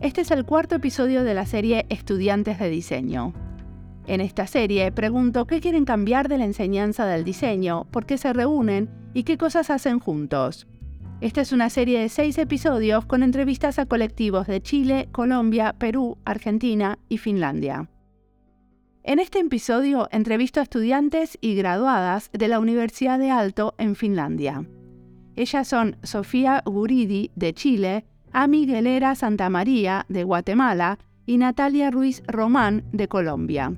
Este es el cuarto episodio de la serie Estudiantes de Diseño. En esta serie pregunto qué quieren cambiar de la enseñanza del diseño, por qué se reúnen y qué cosas hacen juntos. Esta es una serie de seis episodios con entrevistas a colectivos de Chile, Colombia, Perú, Argentina y Finlandia. En este episodio entrevisto a estudiantes y graduadas de la Universidad de Alto en Finlandia. Ellas son Sofía Guridi, de Chile, Ami Guelera Santa María, de Guatemala, y Natalia Ruiz Román, de Colombia.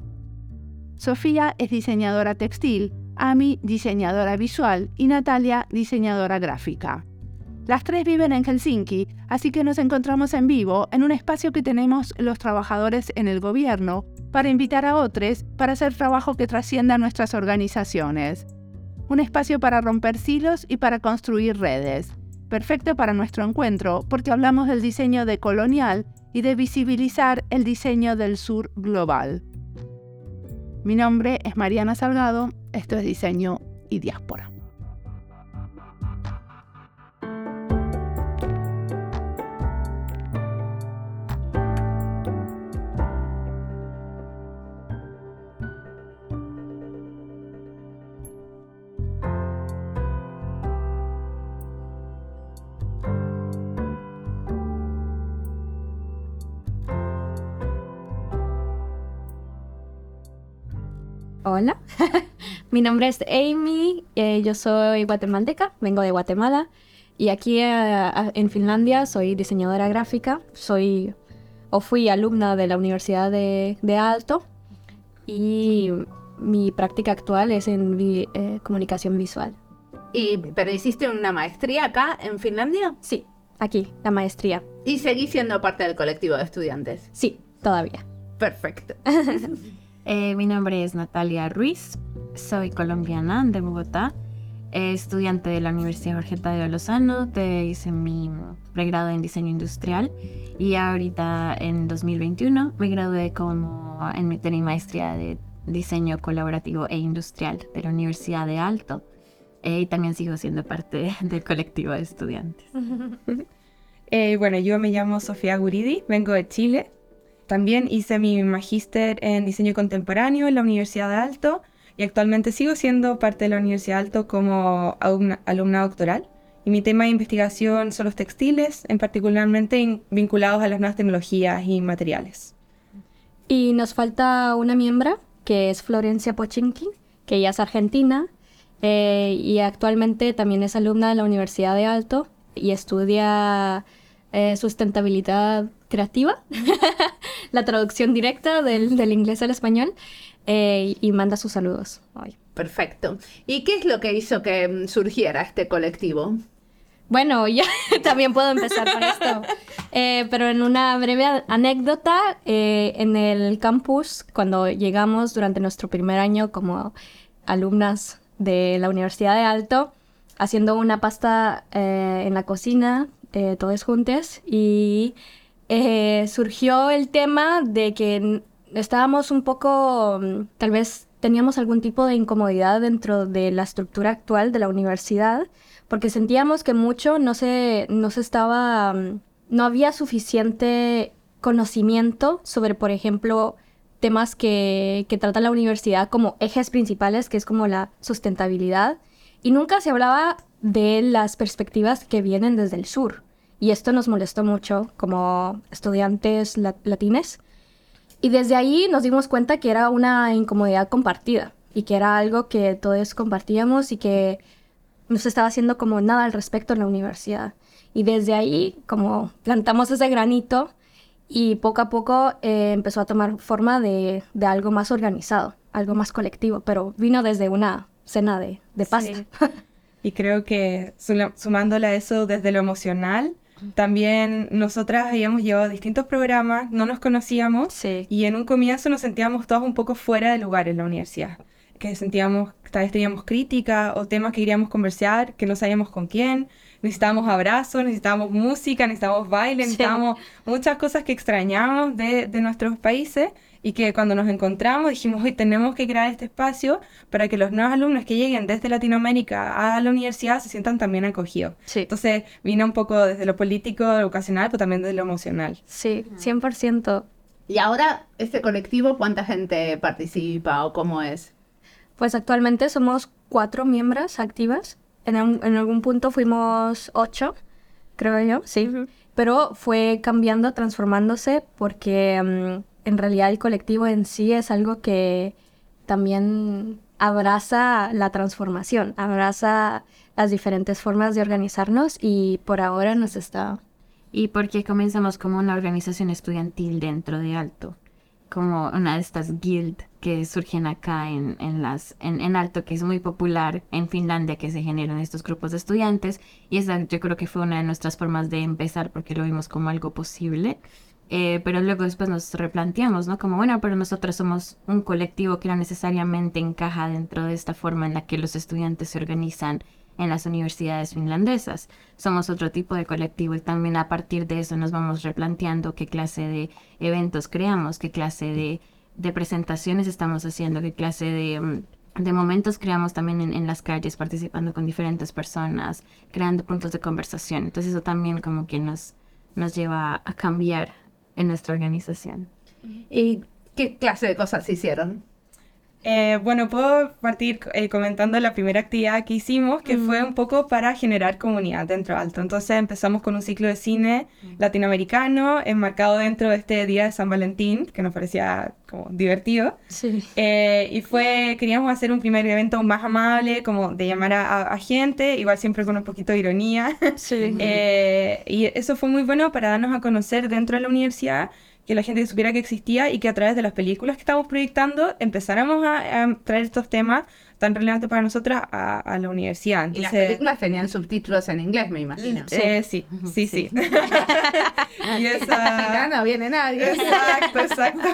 Sofía es diseñadora textil, Ami diseñadora visual y Natalia diseñadora gráfica. Las tres viven en Helsinki, así que nos encontramos en vivo en un espacio que tenemos los trabajadores en el gobierno para invitar a otros para hacer trabajo que trascienda nuestras organizaciones. Un espacio para romper silos y para construir redes perfecto para nuestro encuentro porque hablamos del diseño de colonial y de visibilizar el diseño del sur global. Mi nombre es Mariana Salgado, esto es Diseño y Diáspora. Hola, mi nombre es Amy, eh, yo soy guatemalteca, vengo de Guatemala y aquí eh, en Finlandia soy diseñadora gráfica, soy o fui alumna de la Universidad de, Alto y mi práctica actual es en eh, comunicación visual. ¿Y, ¿Pero hiciste una maestría acá en Finlandia? Sí, aquí, la maestría. ¿Y seguís siendo parte del colectivo de estudiantes? Sí, todavía. Perfecto. Eh, mi nombre es Natalia Ruiz, soy colombiana de Bogotá, estudiante de la Universidad Jorge de Lozano, te hice mi pregrado en diseño industrial y ahorita en 2021 me gradué como en mi, maestría de diseño colaborativo e industrial de la Universidad de Alto eh, y también sigo siendo parte del colectivo de estudiantes. Eh, bueno, yo me llamo Sofía Guridi, vengo de Chile, también hice mi magíster en diseño contemporáneo en la Universidad de Alto y actualmente sigo siendo parte de la Universidad de Alto como alumna, doctoral. Y mi tema de investigación son los textiles, en particularmente vinculados a las nuevas tecnologías y materiales. Y nos falta una miembro, que es Florencia Pochinki, que ella es argentina eh, y actualmente también es alumna de la Universidad de Alto y estudia eh, sustentabilidad creativa, la traducción directa del, inglés al español, eh, y manda sus saludos hoy. Perfecto. ¿Y qué es lo que hizo que mm, surgiera este colectivo? Bueno, yo también puedo empezar con esto. Eh, pero en una breve anécdota, en el campus, cuando llegamos durante nuestro primer año como alumnas de la Universidad de Alto, haciendo una pasta en la cocina eh, todos juntos y eh, surgió el tema de que estábamos un poco, mm, tal vez teníamos algún tipo de incomodidad dentro de la estructura actual de la universidad, porque sentíamos que mucho no se, no se estaba, mm, no había suficiente conocimiento sobre, por ejemplo, temas que, que trata la universidad como ejes principales, que es como la sustentabilidad, y nunca se hablaba de las perspectivas que vienen desde el sur. Y esto nos molestó mucho como estudiantes latines. Y desde ahí nos dimos cuenta que era una incomodidad compartida y que era algo que todos compartíamos y que no se estaba haciendo como nada al respecto en la universidad. Y desde ahí como plantamos ese granito y poco a poco eh, empezó a tomar forma de, de, algo más organizado, algo más colectivo, pero vino desde una cena de, de pasta. Y creo que sumándole a eso desde lo emocional, también nosotras habíamos llevado distintos programas, no nos conocíamos y en un comienzo nos sentíamos todos un poco fuera de lugar en la universidad. Que sentíamos, tal vez teníamos crítica o temas que queríamos conversar, que no sabíamos con quién. Necesitábamos abrazos, necesitábamos música, necesitábamos baile, necesitábamos muchas cosas que extrañábamos de, de nuestros países y que cuando nos encontramos dijimos, hoy tenemos que crear este espacio para que los nuevos alumnos que lleguen desde Latinoamérica a la universidad se sientan también acogidos. Sí. Entonces vino un poco desde lo político, educacional, pero también desde lo emocional. Sí, 100%. Y ahora, este colectivo, ¿cuánta gente participa o cómo es? Pues actualmente somos cuatro miembros activas. En, un- en algún punto fuimos ocho, creo yo, sí. Pero fue cambiando, transformándose, porque mm, en realidad el colectivo en sí es algo que también abraza la transformación, abraza las diferentes formas de organizarnos y por ahora nos está... Y porque comenzamos como una organización estudiantil dentro de Alto, como una de estas guild que surgen acá en, en las, en, en Alto, que es muy popular en Finlandia, que se generan estos grupos de estudiantes. Y esa yo creo que fue una de nuestras formas de empezar porque lo vimos como algo posible. Eh, pero luego después nos replanteamos, ¿no? Como, bueno, pero nosotros somos un colectivo que no necesariamente encaja dentro de esta forma en la que los estudiantes se organizan en las universidades finlandesas. Somos otro tipo de colectivo y también a partir de eso nos vamos replanteando qué clase de eventos creamos, qué clase de, de presentaciones estamos haciendo, qué clase de, mm, de momentos creamos también en, en las calles, participando con diferentes personas, creando puntos de conversación. Entonces eso también como que nos, nos lleva a cambiar en nuestra organización. ¿Y qué clase de cosas hicieron? Eh, bueno, puedo partir eh, comentando la primera actividad que hicimos, que fue un poco para generar comunidad dentro de Alto. Entonces empezamos con un ciclo de cine latinoamericano enmarcado dentro de este Día de San Valentín, que nos parecía como divertido. Sí. Eh, y fue, queríamos hacer un primer evento más amable, como de llamar a, a- a gente, igual siempre con un poquito de ironía. Sí. Eh, y eso fue muy bueno para darnos a conocer dentro de la universidad, que la gente supiera que existía y que a través de las películas que estamos proyectando empezáramos a, a traer estos temas tan relevantes para nosotras a, a la universidad. Y las películas tenían subtítulos en inglés, me imagino. eh, sí, sí, sí. y esa... no viene nadie. Exacto, exacto.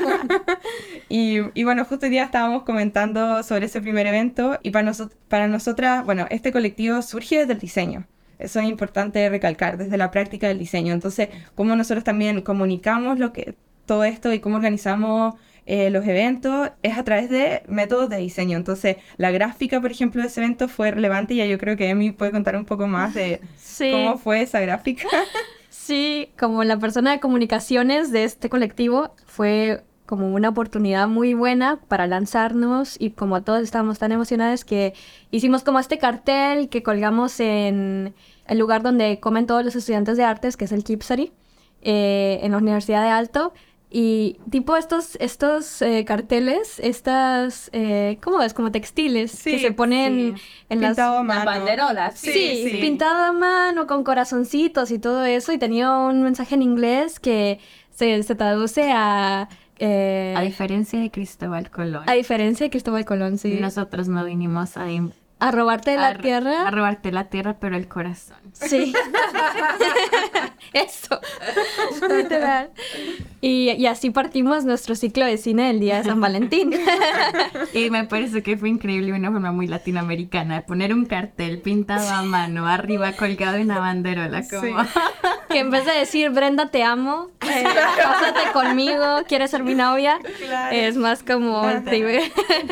Y, y bueno, justo hoy día estábamos comentando sobre ese primer evento y para, nosot- para nosotras, bueno, este colectivo surge desde el diseño. Eso es importante recalcar, desde la práctica del diseño. Entonces, cómo nosotros también comunicamos lo que, todo esto y cómo organizamos eh, los eventos es a través de métodos de diseño. Entonces, la gráfica, por ejemplo, de ese evento fue relevante y ya yo creo que Emi puede contar un poco más de Sí. cómo fue esa gráfica. Sí, como la persona de comunicaciones de este colectivo fue como una oportunidad muy buena para lanzarnos y como todos estábamos tan emocionados que hicimos como este cartel que colgamos en el lugar donde comen todos los estudiantes de artes, que es el Kipsari, eh, en la Universidad de Alto. Y tipo estos, estos eh, carteles, estas, eh, ¿cómo es? Como textiles que se ponen sí. en las... Banderolas. Sí, Sí, sí. pintado a mano con corazoncitos y todo eso. Y tenía un mensaje en inglés que se, se traduce a... eh, A diferencia de Cristóbal Colón, a diferencia de Cristóbal Colón, sí. nosotros no vinimos a, robarte la tierra. a robarte la tierra, pero el corazón. Sí. Eso. Literal. Y, y así partimos nuestro ciclo de cine el día de San Valentín. Y me parece que fue increíble una forma muy latinoamericana de poner un cartel pintado a mano arriba colgado en una banderola como que en vez de decir Brenda te amo, eh, pásate conmigo, quieres ser mi novia, Claro. es más como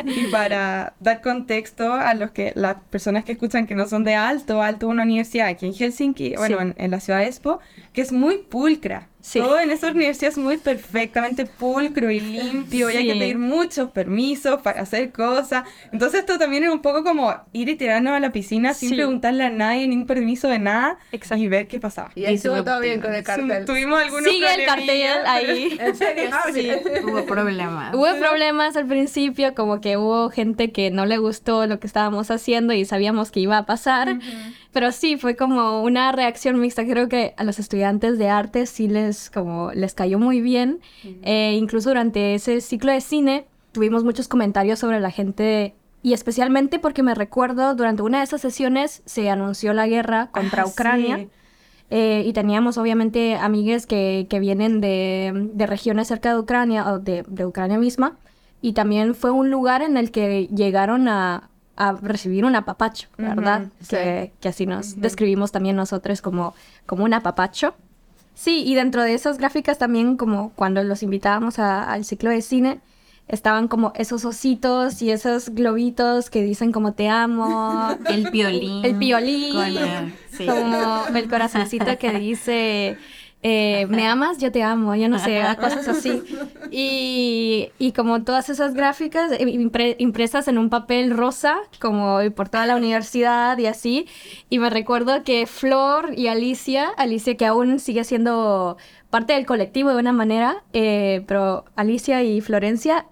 Y para dar contexto a los que las personas que escuchan que no son de Alto, Alto una universidad aquí en Helsinki, bueno, en, en la ciudad de Espoo, que es muy pulcra. Sí. Todo en esa universidad es muy perfectamente pulcro y limpio, y hay que Sí. pedir muchos permisos para hacer cosas. Entonces esto también es un poco como ir y tirarnos a la piscina sin Sí. preguntarle a nadie, ni un permiso de nada, Exacto. y ver qué pasaba. Y estuvo sube todo bien con el cartel. Tuvimos algunos Sigue el cartel ahí. ¿En serio? Sí. hubo problemas. Hubo problemas al principio, como que hubo gente que no le gustó lo que estábamos haciendo y sabíamos que iba a pasar. Pero sí, fue como una reacción mixta. Creo que a los estudiantes de arte sí les, como, les cayó muy bien. Eh, incluso durante ese ciclo de cine tuvimos muchos comentarios sobre la gente y especialmente porque me recuerdo durante una de esas sesiones se anunció la guerra contra Ah, Ucrania. sí. Eh, y teníamos obviamente amigues que, que vienen de, de regiones cerca de Ucrania o de, de Ucrania misma. Y también fue un lugar en el que llegaron a, a recibir un apapacho, ¿verdad? Que, que así nos describimos también nosotros como, como un apapacho. Sí, y dentro de esas gráficas también, como cuando los invitábamos a- al ciclo de cine, estaban como esos ositos y esos globitos que dicen como te amo, El violín. el piolín, Con el- sí. como el corazoncito que dice eh, me amas, yo te amo, yo no sé, cosas así. Y, y como todas esas gráficas eh, impre- impresas en un papel rosa, como por toda la universidad y así. Y me recuerdo que Flor y Alicia, Alicia que aún sigue siendo parte del colectivo de una manera, eh, pero Alicia y Florencia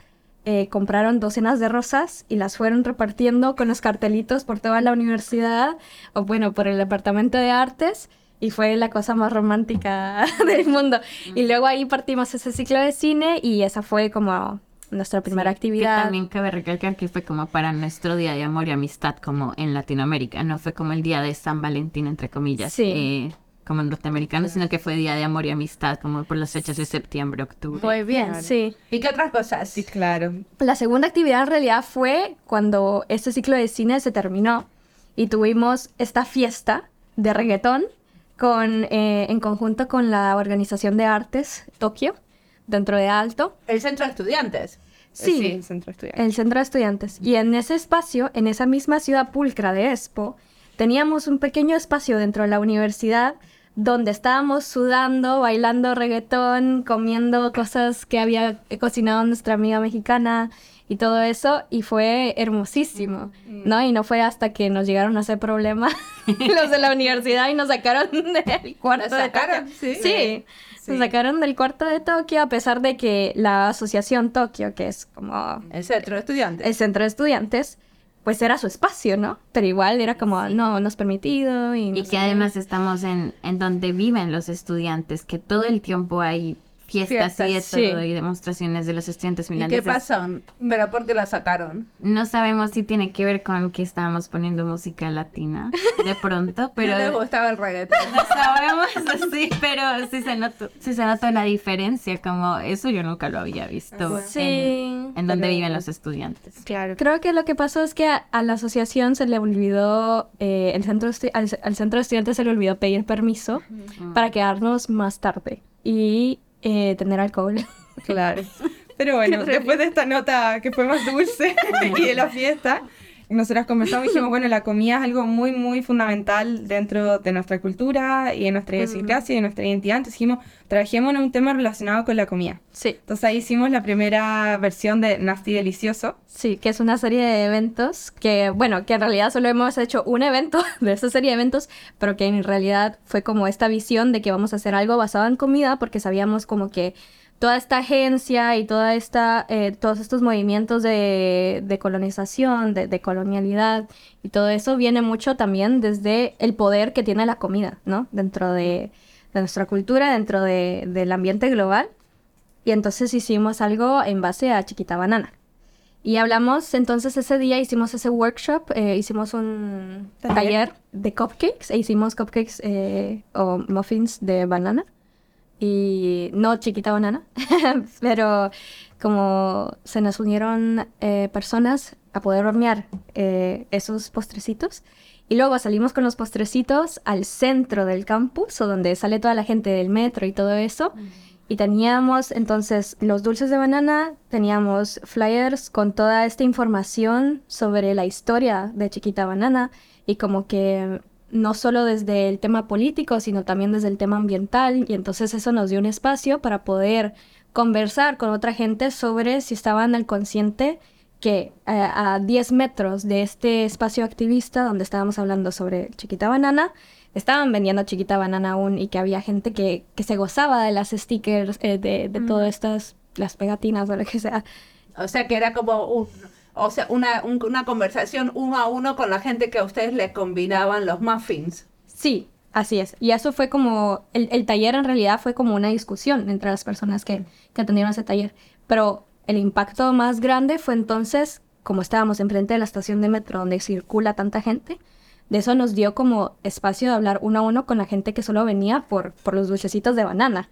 eh, compraron docenas de rosas y las fueron repartiendo con los cartelitos por toda la universidad, o bueno, por el departamento de artes, y fue la cosa más romántica del mundo. Y luego ahí partimos ese ciclo de cine y esa fue como nuestra primera Que actividad. también cabe recalcar que fue como para nuestro día de amor y amistad como en Latinoamérica, no fue como el día de San Valentín, entre comillas, Sí. eh, como en norteamericanos, sino que fue día de amor y amistad como por las fechas de septiembre, octubre. Muy bien. Sí. ¿Y qué otras cosas? Sí, claro. La segunda actividad en realidad fue cuando este ciclo de cine se terminó y tuvimos esta fiesta de reggaetón con, eh, en conjunto con la Organización de Artes Tokio, dentro de Alto, El centro de estudiantes. Sí. Sí, el centro estudiante. el centro de estudiantes. Y en ese espacio, en esa misma ciudad pulcra de Expo, teníamos un pequeño espacio dentro de la universidad donde estábamos sudando, bailando reggaetón, comiendo cosas que había cocinado nuestra amiga mexicana y todo eso, y fue hermosísimo, ¿no? Y no fue hasta que nos llegaron a hacer problemas los de la universidad y nos sacaron del cuarto ¿Nos de sacaron? Tokio. Sí. Sí, nos sacaron del cuarto de Tokio a pesar de que la asociación Tokio, que es como El centro de estudiantes. el centro de estudiantes, pues era su espacio, ¿no? Pero igual era como, no, no es permitido y... no Y que además estamos en, en donde viven los estudiantes, que todo el tiempo hay fiestas, y de Fiestas, todo, sí. y demostraciones de los estudiantes ¿Y qué finlandeses. pasó? ¿Pero por qué la sacaron? No sabemos si tiene que ver con que estábamos poniendo música latina de pronto, Pero pero le gustaba el reggaetón. no sabemos sí, pero sí se notó, sí se notó la diferencia, como eso yo nunca lo había visto Sí. en, en donde Pero- viven los estudiantes. Claro. Creo que lo que pasó es que a, a la asociación se le olvidó, eh, el centro al, al centro de estudiantes se le olvidó pedir permiso para quedarnos más tarde y eh, tener alcohol. Claro. Pero bueno, después de esta nota que fue más dulce y de la fiesta, nosotras conversamos y dijimos, bueno, la comida es algo muy, muy fundamental dentro de nuestra cultura y de nuestra idiosincrasia y de nuestra identidad. Entonces dijimos, trabajemos en un tema relacionado con la comida. Sí. Entonces ahí hicimos la primera versión de Nasty Delicioso. Sí, que es una serie de eventos que, bueno, que en realidad solo hemos hecho un evento de esa serie de eventos, pero que en realidad fue como esta visión de que vamos a hacer algo basado en comida, porque sabíamos como que toda esta agencia y toda esta, eh, todos estos movimientos de, de colonización, de, de colonialidad y todo eso viene mucho también desde el poder que tiene la comida, ¿no? Dentro de, de nuestra cultura, dentro de- del ambiente global. Y entonces hicimos algo en base a Chiquita Banana. Y hablamos, entonces ese día hicimos ese workshop, eh, hicimos un Taller. taller de cupcakes e hicimos cupcakes eh, o muffins de banana. Y no chiquita banana, pero como se nos unieron eh, personas a poder hornear eh, esos postrecitos. Y luego salimos con los postrecitos al centro del campus, o donde sale toda la gente del metro y todo eso. Y teníamos entonces los dulces de banana, teníamos flyers con toda esta información sobre la historia de Chiquita Banana y como que no solo desde el tema político, sino también desde el tema ambiental. Y entonces eso nos dio un espacio para poder conversar con otra gente sobre si estaban al consciente que eh, a 10 metros de este espacio activista donde estábamos hablando sobre Chiquita Banana, estaban vendiendo Chiquita Banana aún y que había gente que, que se gozaba de las stickers, eh, de, de todas estas, las pegatinas o lo que sea. O sea que era como un, o sea, una, un- una conversación uno a uno con la gente que a ustedes le combinaban los muffins. Sí, así es. Y eso fue como, el, el taller en realidad fue como una discusión entre las personas que, que atendieron ese taller. Pero el impacto más grande fue entonces, como estábamos enfrente de la estación de metro donde circula tanta gente, de eso nos dio como espacio de hablar uno a uno con la gente que solo venía por, por los dulcecitos de banana.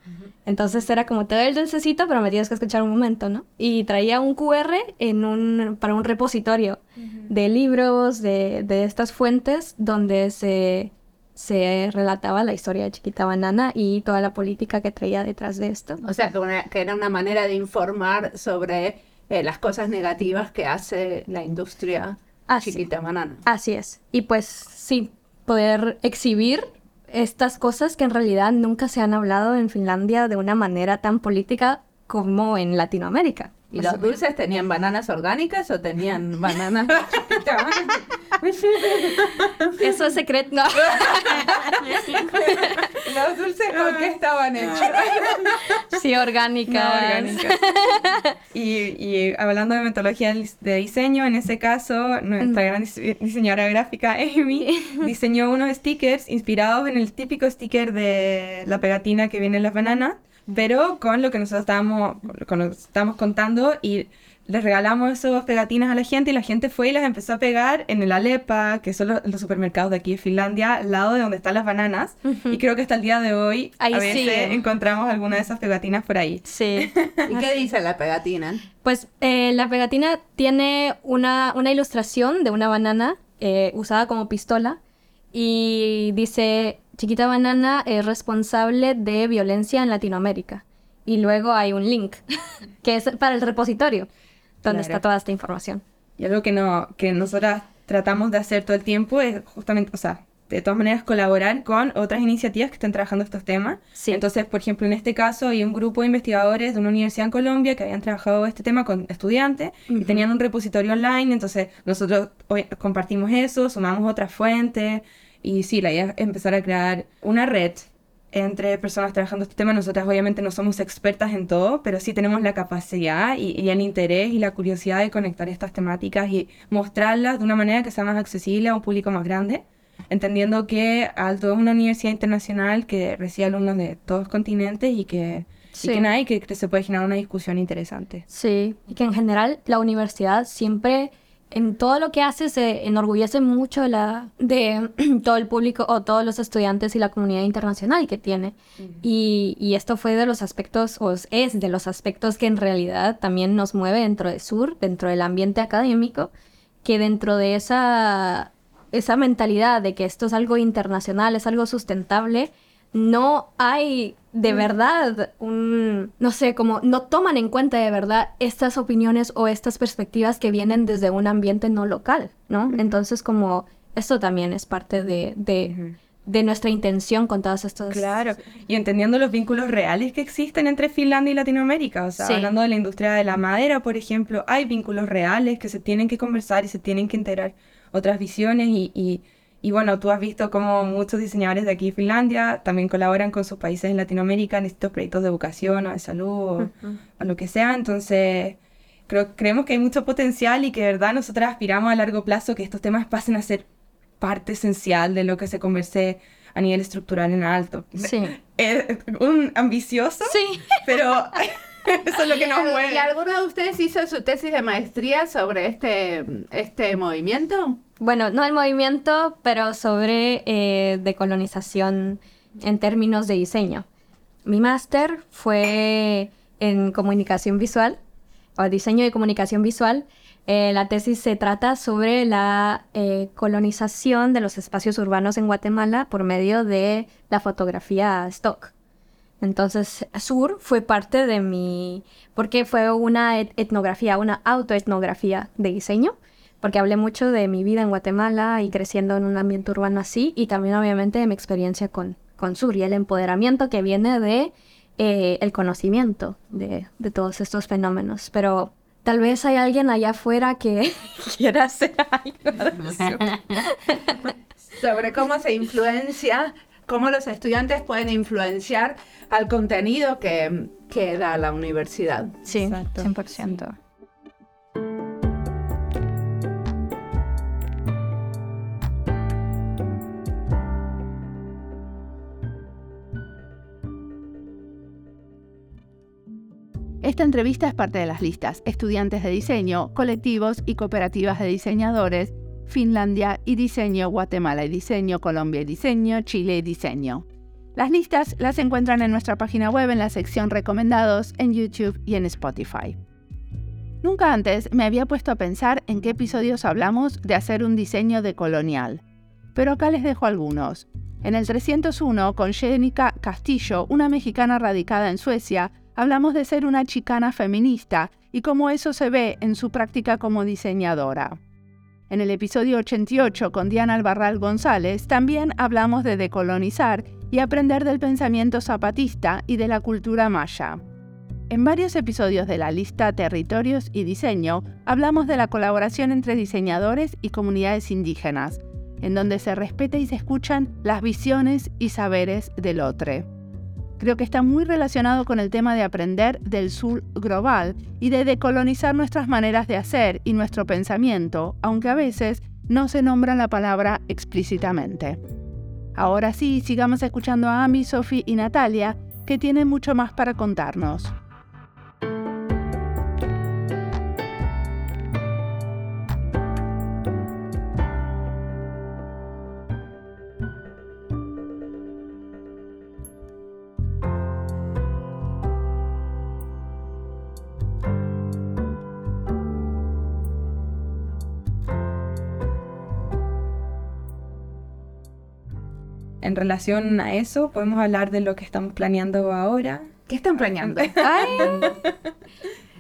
Entonces era como te doy el dulcecito, pero me tienes que escuchar un momento, ¿no? Y traía un QR en un, para un repositorio de libros, de, de estas fuentes donde se, se relataba la historia de Chiquita Banana y toda la política que traía detrás de esto. O sea, que, una- que era una manera de informar sobre eh, las cosas negativas que hace la industria Así. chiquita banana. Así es. Y pues sí, poder exhibir estas cosas que en realidad nunca se han hablado en Finlandia de una manera tan política como en Latinoamérica. ¿Y los dulces tenían bananas orgánicas o tenían bananas chiquitas? Eso es secreto. No. Los dulces con qué estaban hechos. Sí, orgánicas. orgánicas. Y, y hablando de metodología de diseño, en ese caso, nuestra gran dise- diseñadora gráfica, Amy, diseñó unos stickers inspirados en el típico sticker de la pegatina que viene en las bananas, pero con lo que nosotros estábamos, con lo que estábamos contando y les regalamos esas pegatinas a la gente y la gente fue y las empezó a pegar en el Alepa, que son los, los supermercados de aquí de Finlandia, al lado de donde están las bananas. Y creo que hasta el día de hoy Ahí a veces siguen. encontramos alguna de esas pegatinas por ahí. Sí. ¿Y qué dice la pegatina? Pues eh, la pegatina tiene una, una ilustración de una banana eh, usada como pistola y dice, chiquita banana es responsable de violencia en Latinoamérica. Y luego hay un link que es para el repositorio donde Claro. está toda esta información. Y algo que, no, que nosotras tratamos de hacer todo el tiempo es justamente, o sea, de todas maneras colaborar con otras iniciativas que estén trabajando estos temas. Sí. Entonces, por ejemplo, en este caso hay un grupo de investigadores de una universidad en Colombia que habían trabajado este tema con estudiantes y tenían un repositorio online, entonces nosotros hoy compartimos eso, sumamos otras fuentes y sí, la idea es empezar a crear una red entre personas trabajando este tema. Nosotras obviamente no somos expertas en todo, pero sí tenemos la capacidad y, y el interés y la curiosidad de conectar estas temáticas y mostrarlas de una manera que sea más accesible a un público más grande, entendiendo que Alto es una universidad internacional que recibe alumnos de todos los continentes y que, Sí. y que, nada, y que, que se puede generar una discusión interesante. Sí, y que en general la universidad siempre en todo lo que hace se enorgullece mucho de, la, de todo el público o todos los estudiantes y la comunidad internacional que tiene. y, y esto fue de los aspectos, o es de los aspectos que en realidad también nos mueve dentro de Sur, dentro del ambiente académico, que dentro de esa, esa mentalidad de que esto es algo internacional, es algo sustentable, no hay de verdad un, no sé, como no toman en cuenta de verdad estas opiniones o estas perspectivas que vienen desde un ambiente no local, ¿no? Entonces como esto también es parte de, de, de nuestra intención con todas estas... Claro, y entendiendo los vínculos reales que existen entre Finlandia y Latinoamérica, o sea, Sí. hablando de la industria de la madera, por ejemplo, hay vínculos reales que se tienen que conversar y se tienen que integrar otras visiones y, y, y bueno, tú has visto cómo muchos diseñadores de aquí de Finlandia también colaboran con sus países en Latinoamérica en estos proyectos de educación o de salud o, o lo que sea, entonces creo, creemos que hay mucho potencial y que de verdad nosotras aspiramos a largo plazo que estos temas pasen a ser parte esencial de lo que se converse a nivel estructural en alto. Sí. Es un ambicioso, Sí. pero eso es lo que nos ¿Y mueve. alguno de ustedes hizo su tesis de maestría sobre este, este movimiento? Bueno, no el movimiento, pero sobre eh, decolonización en términos de diseño. Mi máster fue en comunicación visual o diseño de comunicación visual. Eh, la tesis se trata sobre la eh, colonización de los espacios urbanos en Guatemala por medio de la fotografía stock. Entonces, Sur fue parte de mi, porque fue una et- etnografía, una autoetnografía de diseño, porque hablé mucho de mi vida en Guatemala y creciendo en un ambiente urbano así, y también obviamente de mi experiencia con, con Sur y el empoderamiento que viene de eh, el conocimiento de, de todos estos fenómenos. Pero tal vez hay alguien allá afuera que quiera hacer algo. Sobre cómo se influencia, cómo los estudiantes pueden influenciar al contenido que, que da la universidad. Sí, Exacto. 100%. Esta entrevista es parte de las listas Estudiantes de Diseño, Colectivos y Cooperativas de Diseñadores, Finlandia y Diseño, Guatemala y Diseño, Colombia y Diseño, Chile y Diseño. Las listas las encuentran en nuestra página web en la sección Recomendados, en YouTube y en Spotify. Nunca antes me había puesto a pensar en qué episodios hablamos de hacer un diseño decolonial, pero acá les dejo algunos. En el 301, con Jenica Castillo, una mexicana radicada en Suecia, hablamos de ser una chicana feminista y cómo eso se ve en su práctica como diseñadora. En el episodio 88 con Diana Albarral González también hablamos de decolonizar y aprender del pensamiento zapatista y de la cultura maya. En varios episodios de la lista Territorios y Diseño hablamos de la colaboración entre diseñadores y comunidades indígenas, en donde se respeta y se escuchan las visiones y saberes del otro. Creo que está muy relacionado con el tema de aprender del sur global y de decolonizar nuestras maneras de hacer y nuestro pensamiento, aunque a veces no se nombra la palabra explícitamente. Ahora sí, sigamos escuchando a Ami, Sophie y Natalia, que tienen mucho más para contarnos. En relación a eso, podemos hablar de lo que estamos planeando ahora. ¿Qué están planeando? Ay,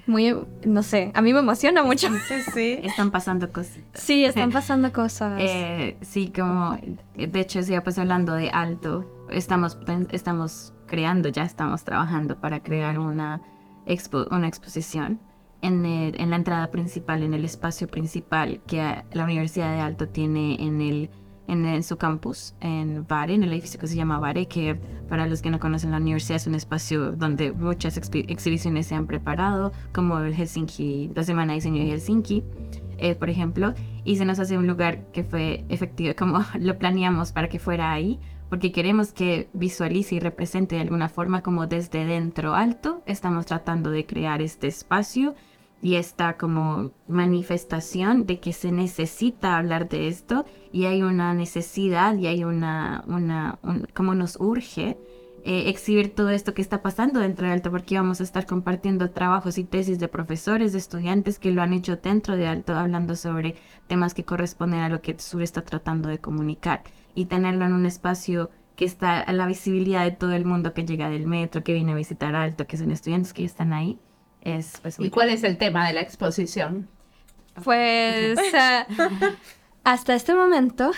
muy, no sé, a mí me emociona mucho. Sí, sí. Están pasando cosas. Sí, están pasando cosas. Eh, sí, como, de hecho, ya pues hablando de alto, estamos, estamos creando, ya estamos trabajando para crear una, expo, una exposición en, en la entrada principal, en el espacio principal que la Universidad de Alto tiene en el en, su campus en Vare, en el edificio que se llama Vare, que para los que no conocen la universidad es un espacio donde muchas exhibiciones se han preparado, como el Helsinki, la Semana de Diseño de Helsinki, eh, por ejemplo, y se nos hace un lugar que fue efectivo, como lo planeamos para que fuera ahí, porque queremos que visualice y represente de alguna forma como desde dentro alto, estamos tratando de crear este espacio y esta como manifestación de que se necesita hablar de esto y hay una necesidad y hay una, una como nos urge eh, exhibir todo esto que está pasando dentro de Alto, porque vamos a estar compartiendo trabajos y tesis de profesores, de estudiantes que lo han hecho dentro de Alto, hablando sobre temas que corresponden a lo que Sur está tratando de comunicar y tenerlo en un espacio que está a la visibilidad de todo el mundo que llega del metro, que viene a visitar Alto, que son estudiantes que están ahí pues, ¿Y cuál es el tema de la exposición? Pues eh, hasta este momento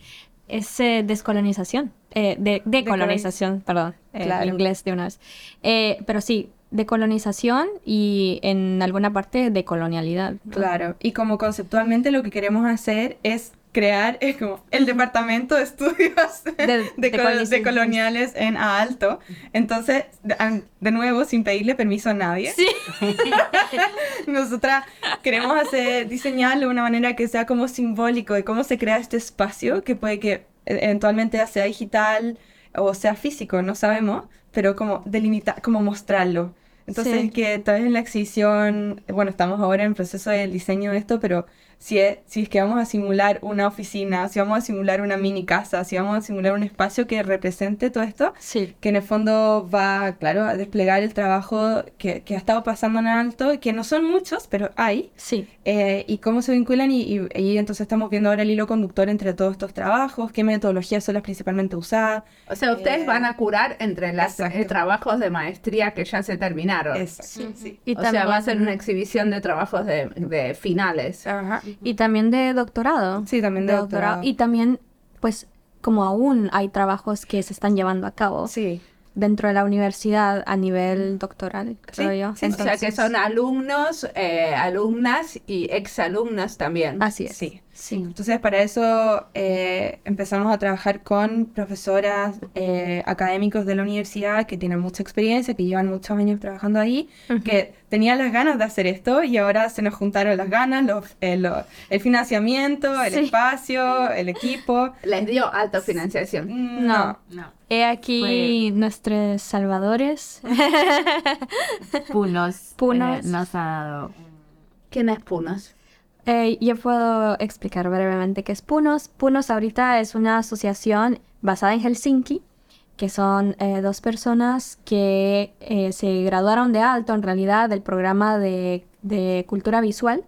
es eh, descolonización, eh, de, decolonización, perdón, en inglés de una vez. pero sí, decolonización y en alguna parte de colonialidad. Claro, y como conceptualmente lo que queremos hacer es crear es como el departamento de estudios de, coloniales en Alto. Entonces, de, nuevo, sin pedirle permiso a nadie. Sí. Nosotras queremos hacer, diseñarlo de una manera que sea como simbólico de cómo se crea este espacio, que puede que eventualmente sea digital o sea físico, no sabemos, pero como delimitar, como mostrarlo. Entonces, que tal vez en la exhibición, bueno, estamos ahora en proceso de diseño de esto, pero si es, si es que vamos a simular una oficina, si vamos a simular una mini casa, si vamos a simular un espacio que represente todo esto, que en el fondo va, claro, a desplegar el trabajo que, que ha estado pasando en alto, que no son muchos, pero hay, sí. Eh, y cómo se vinculan, y, y, entonces estamos viendo ahora el hilo conductor entre todos estos trabajos, qué metodologías son las principalmente usadas. O sea, ustedes eh, van a curar entre los eh, trabajos de maestría que ya se terminaron. Exacto, sí. Y o sea, va a ser una exhibición de trabajos de, de finales. Ajá. Y también de doctorado. Sí, también de, doctorado. Y también, pues, como aún hay trabajos que se están llevando a cabo. Sí dentro de la universidad a nivel doctoral, creo yo. o sea que son alumnos, eh, alumnas y exalumnas también. Así es. Sí. Sí. Entonces, para eso eh, empezamos a trabajar con profesoras eh, académicos de la universidad que tienen mucha experiencia, que llevan muchos años trabajando ahí, que tenían las ganas de hacer esto y ahora se nos juntaron las ganas, los, el, financiamiento, el espacio, el equipo. ¿Les dio alta financiación? Mm, no, no. He aquí nuestros salvadores. Punos. Punos. Eh, nos ha dado. ¿Quién es Punos? Eh, yo puedo explicar brevemente qué es Punos. Punos ahorita es una asociación basada en Helsinki, que son eh, dos personas que se graduaron de alto en realidad del programa de, cultura visual.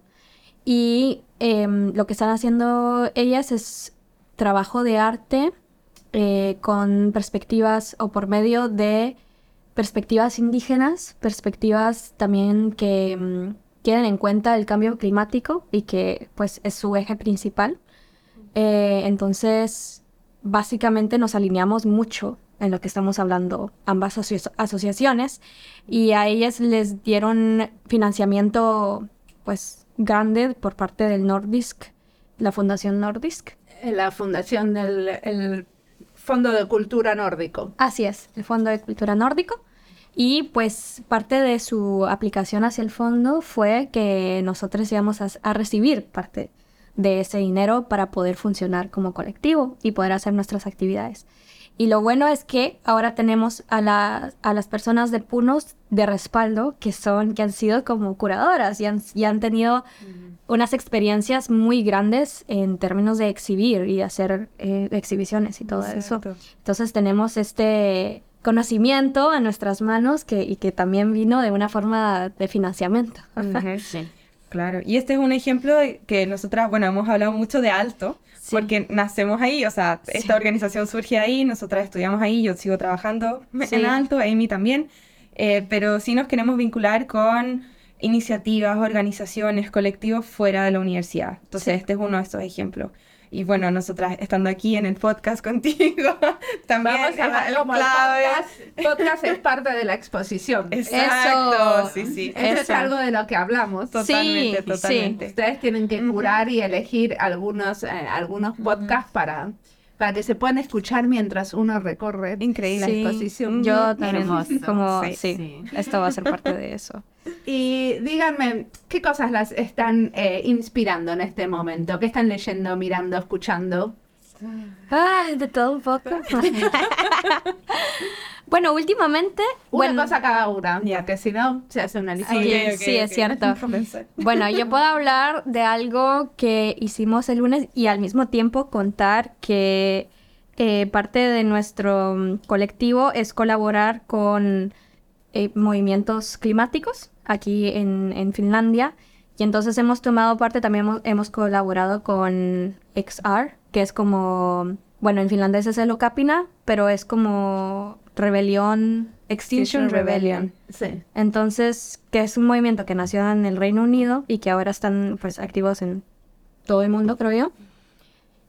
Y em, lo que están haciendo ellas es trabajo de arte eh, con perspectivas o por medio de perspectivas indígenas, perspectivas también que mm, tienen en cuenta el cambio climático y que pues es su eje principal. Eh, entonces, básicamente nos alineamos mucho en lo que estamos hablando ambas asociaciones y a ellas les dieron financiamiento pues grande por parte del Nordisk, la Fundación Nordisk. Eh, la Fundación del Fondo de Cultura Nórdico. Así es, el Fondo de Cultura Nórdico. Y pues parte de su aplicación hacia el fondo fue que nosotros íbamos a, recibir parte de ese dinero para poder funcionar como colectivo y poder hacer nuestras actividades. Y lo bueno es que ahora tenemos a, a las personas de Punos de respaldo que son, que han sido como curadoras y han, y han tenido unas experiencias muy grandes en términos de exhibir y hacer eh, exhibiciones y todo eso. Entonces tenemos este conocimiento a nuestras manos que, y que también vino de una forma de financiamiento. sí. Claro, y este es un ejemplo de que nosotras, bueno, hemos hablado mucho de alto, porque nacemos ahí, o sea, esta organización surge ahí, nosotras estudiamos ahí, yo sigo trabajando en alto, Amy también, eh, pero sí nos queremos vincular con iniciativas, organizaciones, colectivos fuera de la universidad. Entonces, este es uno de estos ejemplos. Y bueno, nosotras estando aquí en el podcast contigo, también Vamos a como podcast, podcast, es parte de la exposición. Exacto, sí, sí. Eso, es algo de lo que hablamos. Totalmente, totalmente. Ustedes tienen que curar y elegir algunos, eh, algunos podcasts para para que se puedan escuchar mientras uno recorre Increíble. la exposición. Yo también, como, sí, esto va a ser parte de eso. Y díganme, ¿qué cosas las están eh, inspirando en este momento? ¿Qué están leyendo, mirando, escuchando? Ah, de todo un poco. bueno, últimamente... Una bueno, cosa cada una, ya que si no, se hace una lista. Sí, es cierto. bueno, yo puedo hablar de algo que hicimos el lunes y al mismo tiempo contar que eh, parte de nuestro mm, colectivo es colaborar con eh, movimientos climáticos aquí en, en, Finlandia. Y entonces hemos tomado parte, también hemos, hemos colaborado con XR, que es como, bueno, en finlandés es el Okapina, pero es como rebelión, Extinction Rebellion. Sí. Entonces, que es un movimiento que nació en el Reino Unido y que ahora están pues activos en todo el mundo, creo yo.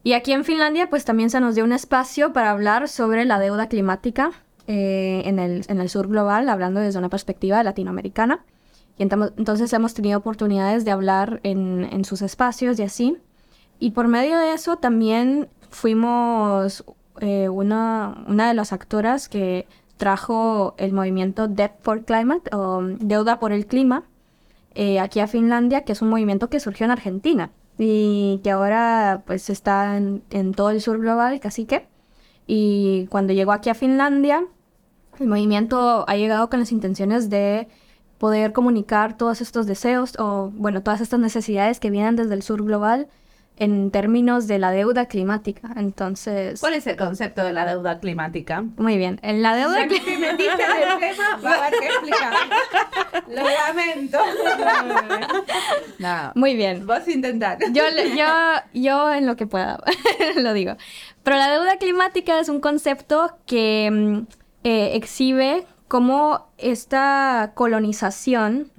Y aquí en Finlandia, pues también se nos dio un espacio para hablar sobre la deuda climática eh, en, el, en el sur global, hablando desde una perspectiva latinoamericana. Y entonces hemos tenido oportunidades de hablar en, en sus espacios y así. Y por medio de eso también fuimos eh, una, una de las actoras que trajo el movimiento Debt for Climate o Deuda por el Clima eh, aquí a Finlandia, que es un movimiento que surgió en Argentina y que ahora pues está en, en todo el sur global, casi que. Y cuando llegó aquí a Finlandia, el movimiento ha llegado con las intenciones de poder comunicar todos estos deseos o, bueno, todas estas necesidades que vienen desde el sur global en términos de la deuda climática. Entonces... ¿Cuál es el concepto de la deuda climática? Muy bien. En la deuda climática... va a haber que explicar. Lo lamento. No. Muy bien. Vos intentar. Yo, yo, yo en lo que pueda lo digo. Pero la deuda climática es un concepto que mm, eh, exhibe cómo esta colonización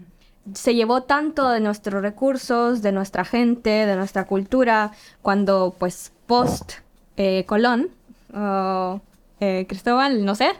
se llevó tanto de nuestros recursos, de nuestra gente, de nuestra cultura, cuando pues post eh, Colón, eh, Cristóbal, no sé,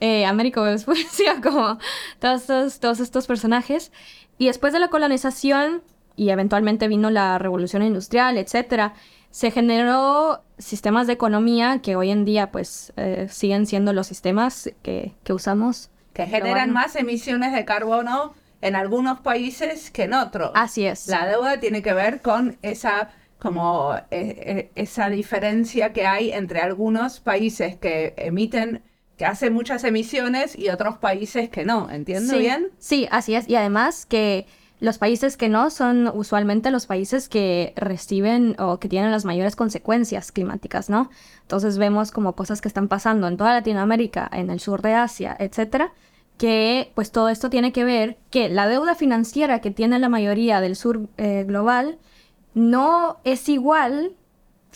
eh, Américo Vespucio, como todos estos, todos estos personajes. Y después de la colonización, y eventualmente vino la revolución industrial, etcétera, se generó sistemas de economía que hoy en día pues eh, siguen siendo los sistemas que, que usamos. Que generan más emisiones de carbono en algunos países que en otros. Así es. La deuda tiene que ver con esa como eh, eh, esa diferencia que hay entre algunos países que emiten que hacen muchas emisiones y otros países que no, ¿entiendo bien? Sí, así es. Y además que los países que no son usualmente los países que reciben o que tienen las mayores consecuencias climáticas, ¿no? Entonces vemos como cosas que están pasando en toda Latinoamérica, en el sur de Asia, etcétera, que pues todo esto tiene que ver que la deuda financiera que tiene la mayoría del sur eh, global no es igual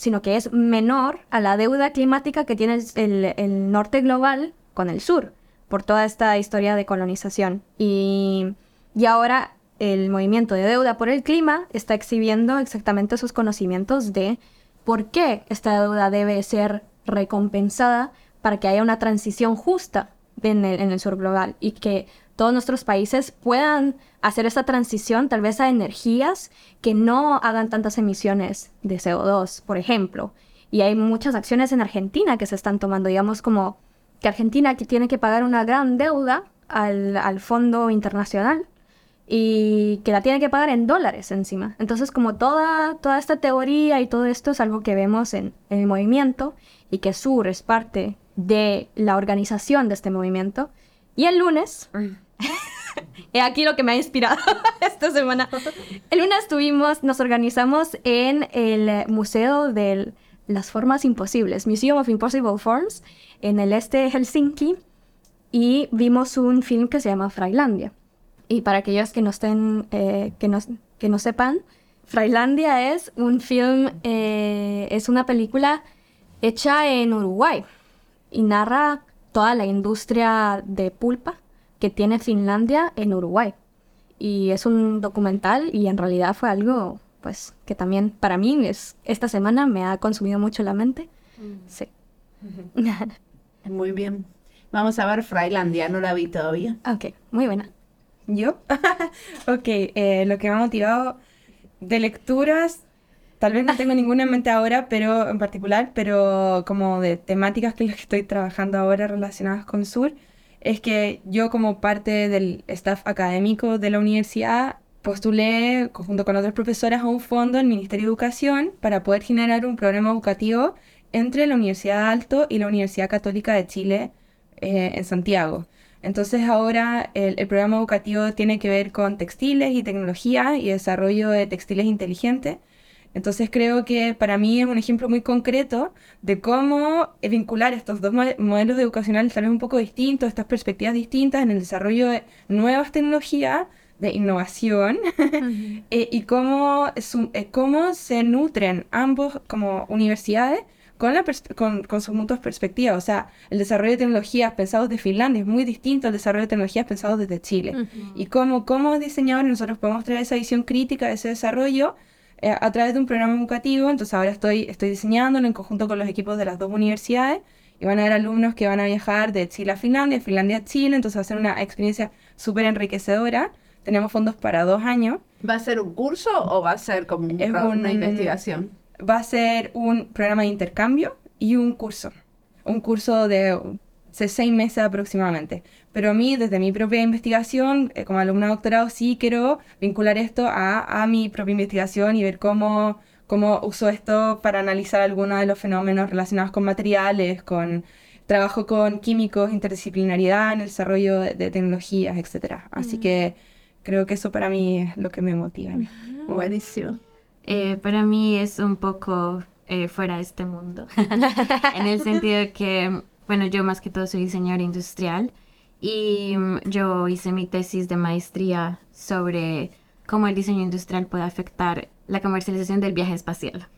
sino que es menor a la deuda climática que tiene el, el norte global con el sur, por toda esta historia de colonización. Y, y ahora el movimiento de deuda por el clima está exhibiendo exactamente sus conocimientos de por qué esta deuda debe ser recompensada para que haya una transición justa en el, sur global y que todos nuestros países puedan hacer esta transición tal vez a energías que no hagan tantas emisiones de CO2, por ejemplo. Y hay muchas acciones en Argentina que se están tomando, digamos como que Argentina tiene que pagar una gran deuda al, al Fondo Internacional y que la tiene que pagar en dólares encima. Entonces, como toda, toda esta teoría y todo esto es algo que vemos en, el movimiento y que Sur es parte de la organización de este movimiento. Y el lunes, he aquí lo que me ha inspirado esta semana. El lunes estuvimos, nos organizamos en el Museo de las Formas Imposibles, Museum of Impossible Forms, en el este de Helsinki, y vimos un film que se llama Frailandia. Y para aquellos que no estén, eh, que, no, que no sepan, Frailandia es un film, eh, es una película hecha en Uruguay y narra toda la industria de pulpa que tiene Finlandia en Uruguay. Y es un documental y en realidad fue algo, pues, que también para mí es, esta semana me ha consumido mucho la mente. Mm. Sí. Muy bien. Vamos a ver Frailandia, no la vi todavía. Ok, muy buena. ¿Yo? ok, eh, lo que me ha motivado de lecturas, tal vez no tengo ninguna en mente ahora, pero en particular, pero como de temáticas que las que estoy trabajando ahora relacionadas con Sur, es que yo como parte del staff académico de la universidad postulé junto con otras profesoras a un fondo en el Ministerio de Educación para poder generar un programa educativo entre la Universidad Alto y la Universidad Católica de Chile eh, en Santiago. Entonces ahora el, programa educativo tiene que ver con textiles y tecnología y desarrollo de textiles inteligentes. Entonces creo que para mí es un ejemplo muy concreto de cómo vincular estos dos modelos educacionales tal vez un poco distintos, estas perspectivas distintas en el desarrollo de nuevas tecnologías, de innovación, eh, y cómo, eh, cómo se nutren ambos como universidades con, la con, con, sus mutuas perspectivas. O sea, el desarrollo de tecnologías pensados de Finlandia es muy distinto al desarrollo de tecnologías pensados desde Chile. Y cómo, como diseñadores nosotros podemos traer esa visión crítica de ese desarrollo eh, a través de un programa educativo. Entonces ahora estoy, estoy diseñándolo en conjunto con los equipos de las dos universidades. Y van a haber alumnos que van a viajar de Chile a Finlandia, Finlandia a Chile. Entonces va a ser una experiencia súper enriquecedora. Tenemos fondos para dos años. ¿Va a ser un curso o va a ser como una investigación? va a ser un programa de intercambio y un curso. Un curso de seis meses aproximadamente. Pero a mí, desde mi propia investigación, eh, como alumna de doctorado, sí quiero vincular esto a, a, mi propia investigación y ver cómo, cómo uso esto para analizar algunos de los fenómenos relacionados con materiales, con trabajo con químicos, interdisciplinaridad en el desarrollo de, tecnologías, etc. Así mm. que creo que eso para mí es lo que me motiva. Buenísimo. Eh, para mí es un poco eh, fuera de este mundo, en el sentido de que, bueno, yo más que todo soy diseñador industrial y mm, yo hice mi tesis de maestría sobre cómo el diseño industrial puede afectar la comercialización del viaje espacial.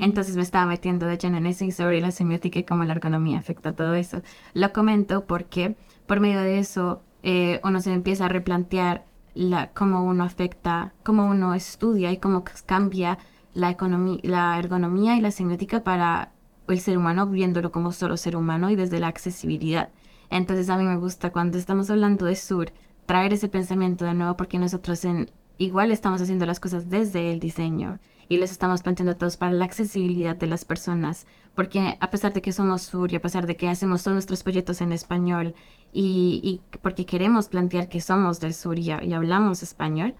Entonces me estaba metiendo de lleno en eso y sobre la semiótica y cómo la ergonomía afecta todo eso. Lo comento porque por medio de eso eh, uno se empieza a replantear la, cómo uno afecta, cómo uno estudia y cómo cambia la, economía, la ergonomía y la semiótica para el ser humano, viéndolo como solo ser humano y desde la accesibilidad. Entonces a mí me gusta cuando estamos hablando de sur, traer ese pensamiento de nuevo porque nosotros en, igual estamos haciendo las cosas desde el diseño y les estamos planteando a todos para la accesibilidad de las personas, porque a pesar de que somos sur y a pesar de que hacemos todos nuestros proyectos en español y, porque queremos plantear que somos del sur y, hablamos español,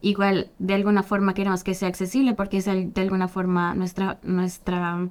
igual de alguna forma queremos que sea accesible porque es de alguna forma nuestra, nuestra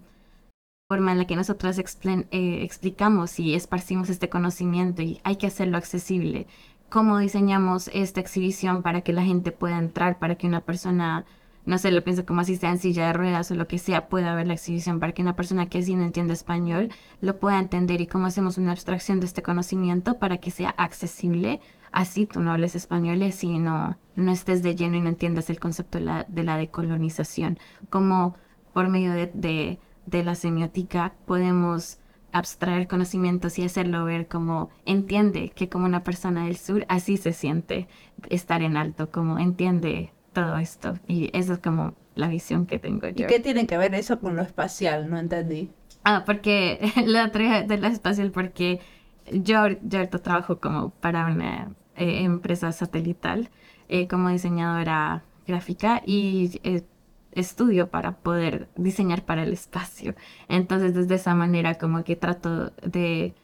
forma en la que nosotros eh, explicamos y esparcimos este conocimiento y hay que hacerlo accesible. ¿Cómo diseñamos esta exhibición para que la gente pueda entrar, para que una persona no sé, lo pienso como así sea en silla de ruedas o lo que sea, pueda ver la exhibición para que una persona que así no entiende español lo pueda entender y cómo hacemos una abstracción de este conocimiento para que sea accesible. Así tú no hables español y así no, no estés de lleno y no entiendas el concepto de la, de la decolonización. Como por medio de la semiótica podemos abstraer conocimientos y hacerlo ver como entiende que como una persona del sur así se siente estar en alto, como entiende todo esto. Y eso es como la visión que tengo yo. ¿Y qué tiene que ver eso con lo espacial? No entendí. Ah, porque la traje de la espacial porque yo, yo ahorita trabajo como para una eh, empresa satelital eh, como diseñadora gráfica y eh, estudio para poder diseñar para el espacio. Entonces, desde esa manera como que trato de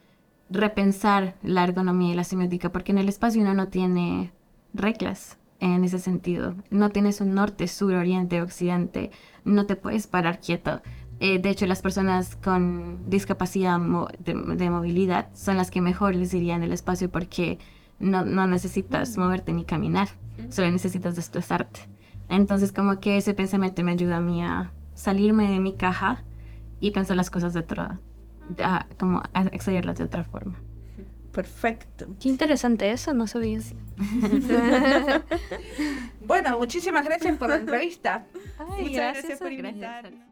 repensar la ergonomía y la semiótica, porque en el espacio uno no tiene reglas en ese sentido. No tienes un norte, sur, oriente, occidente. No te puedes parar quieto. Eh, de hecho, las personas con discapacidad de, movilidad son las que mejor les irían el espacio porque no, no necesitas moverte ni caminar, solo necesitas desplazarte. Entonces, como que ese pensamiento me ayuda a mí a salirme de mi caja y pensar las cosas de otra, como a extraerlas de otra forma. Perfecto. Qué interesante eso, no sabía así. bueno, muchísimas gracias por la entrevista. Muchas gracias, por invitarme.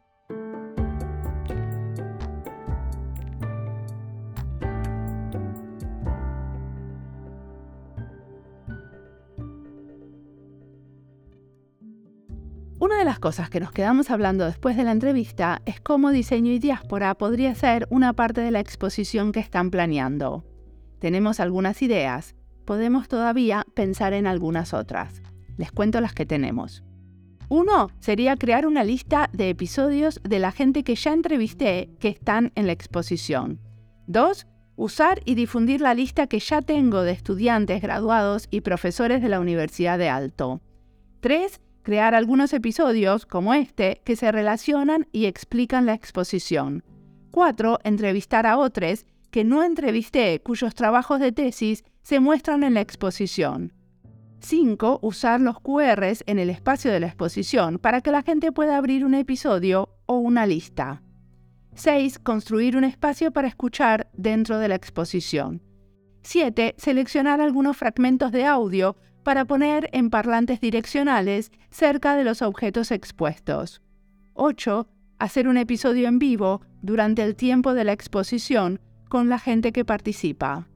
Cosas que nos quedamos hablando después de la entrevista es cómo diseño y diáspora podría ser una parte de la exposición que están planeando. Tenemos algunas ideas, podemos todavía pensar en algunas otras. Les cuento las que tenemos. Uno sería crear una lista de episodios de la gente que ya entrevisté que están en la exposición. Dos, usar y difundir la lista que ya tengo de estudiantes, graduados y profesores de la Universidad de Alto. Tres, crear algunos episodios, como este, que se relacionan y explican la exposición. 4. Entrevistar a otros que no entrevisté, cuyos trabajos de tesis se muestran en la exposición. 5. Usar los QRs en el espacio de la exposición para que la gente pueda abrir un episodio o una lista. 6. Construir un espacio para escuchar dentro de la exposición. 7. Seleccionar algunos fragmentos de audio para poner en parlantes direccionales cerca de los objetos expuestos. 8. Hacer un episodio en vivo durante el tiempo de la exposición con la gente que participa.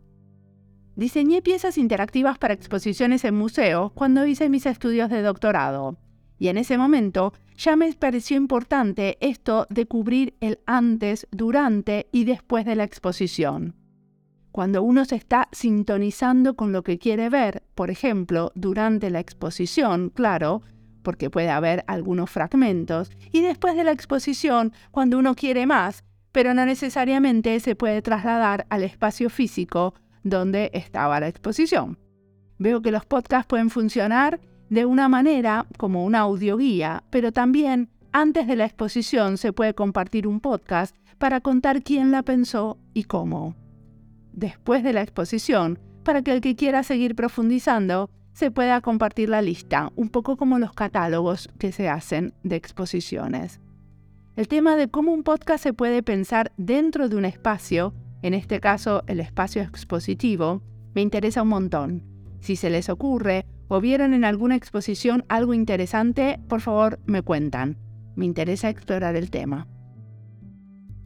Diseñé piezas interactivas para exposiciones en museos cuando hice mis estudios de doctorado, y en ese momento ya me pareció importante esto de cubrir el antes, durante y después de la exposición. Cuando uno se está sintonizando con lo que quiere ver, por ejemplo, durante la exposición, claro, porque puede haber algunos fragmentos, y después de la exposición, cuando uno quiere más, pero no necesariamente se puede trasladar al espacio físico donde estaba la exposición. Veo que los podcasts pueden funcionar de una manera como una audioguía, pero también antes de la exposición se puede compartir un podcast para contar quién la pensó y cómo después de la exposición para que el que quiera seguir profundizando se pueda compartir la lista, un poco como los catálogos que se hacen de exposiciones. El tema de cómo un podcast se puede pensar dentro de un espacio, en este caso el espacio expositivo, me interesa un montón. Si se les ocurre o vieron en alguna exposición algo interesante, por favor me cuentan. Me interesa explorar el tema.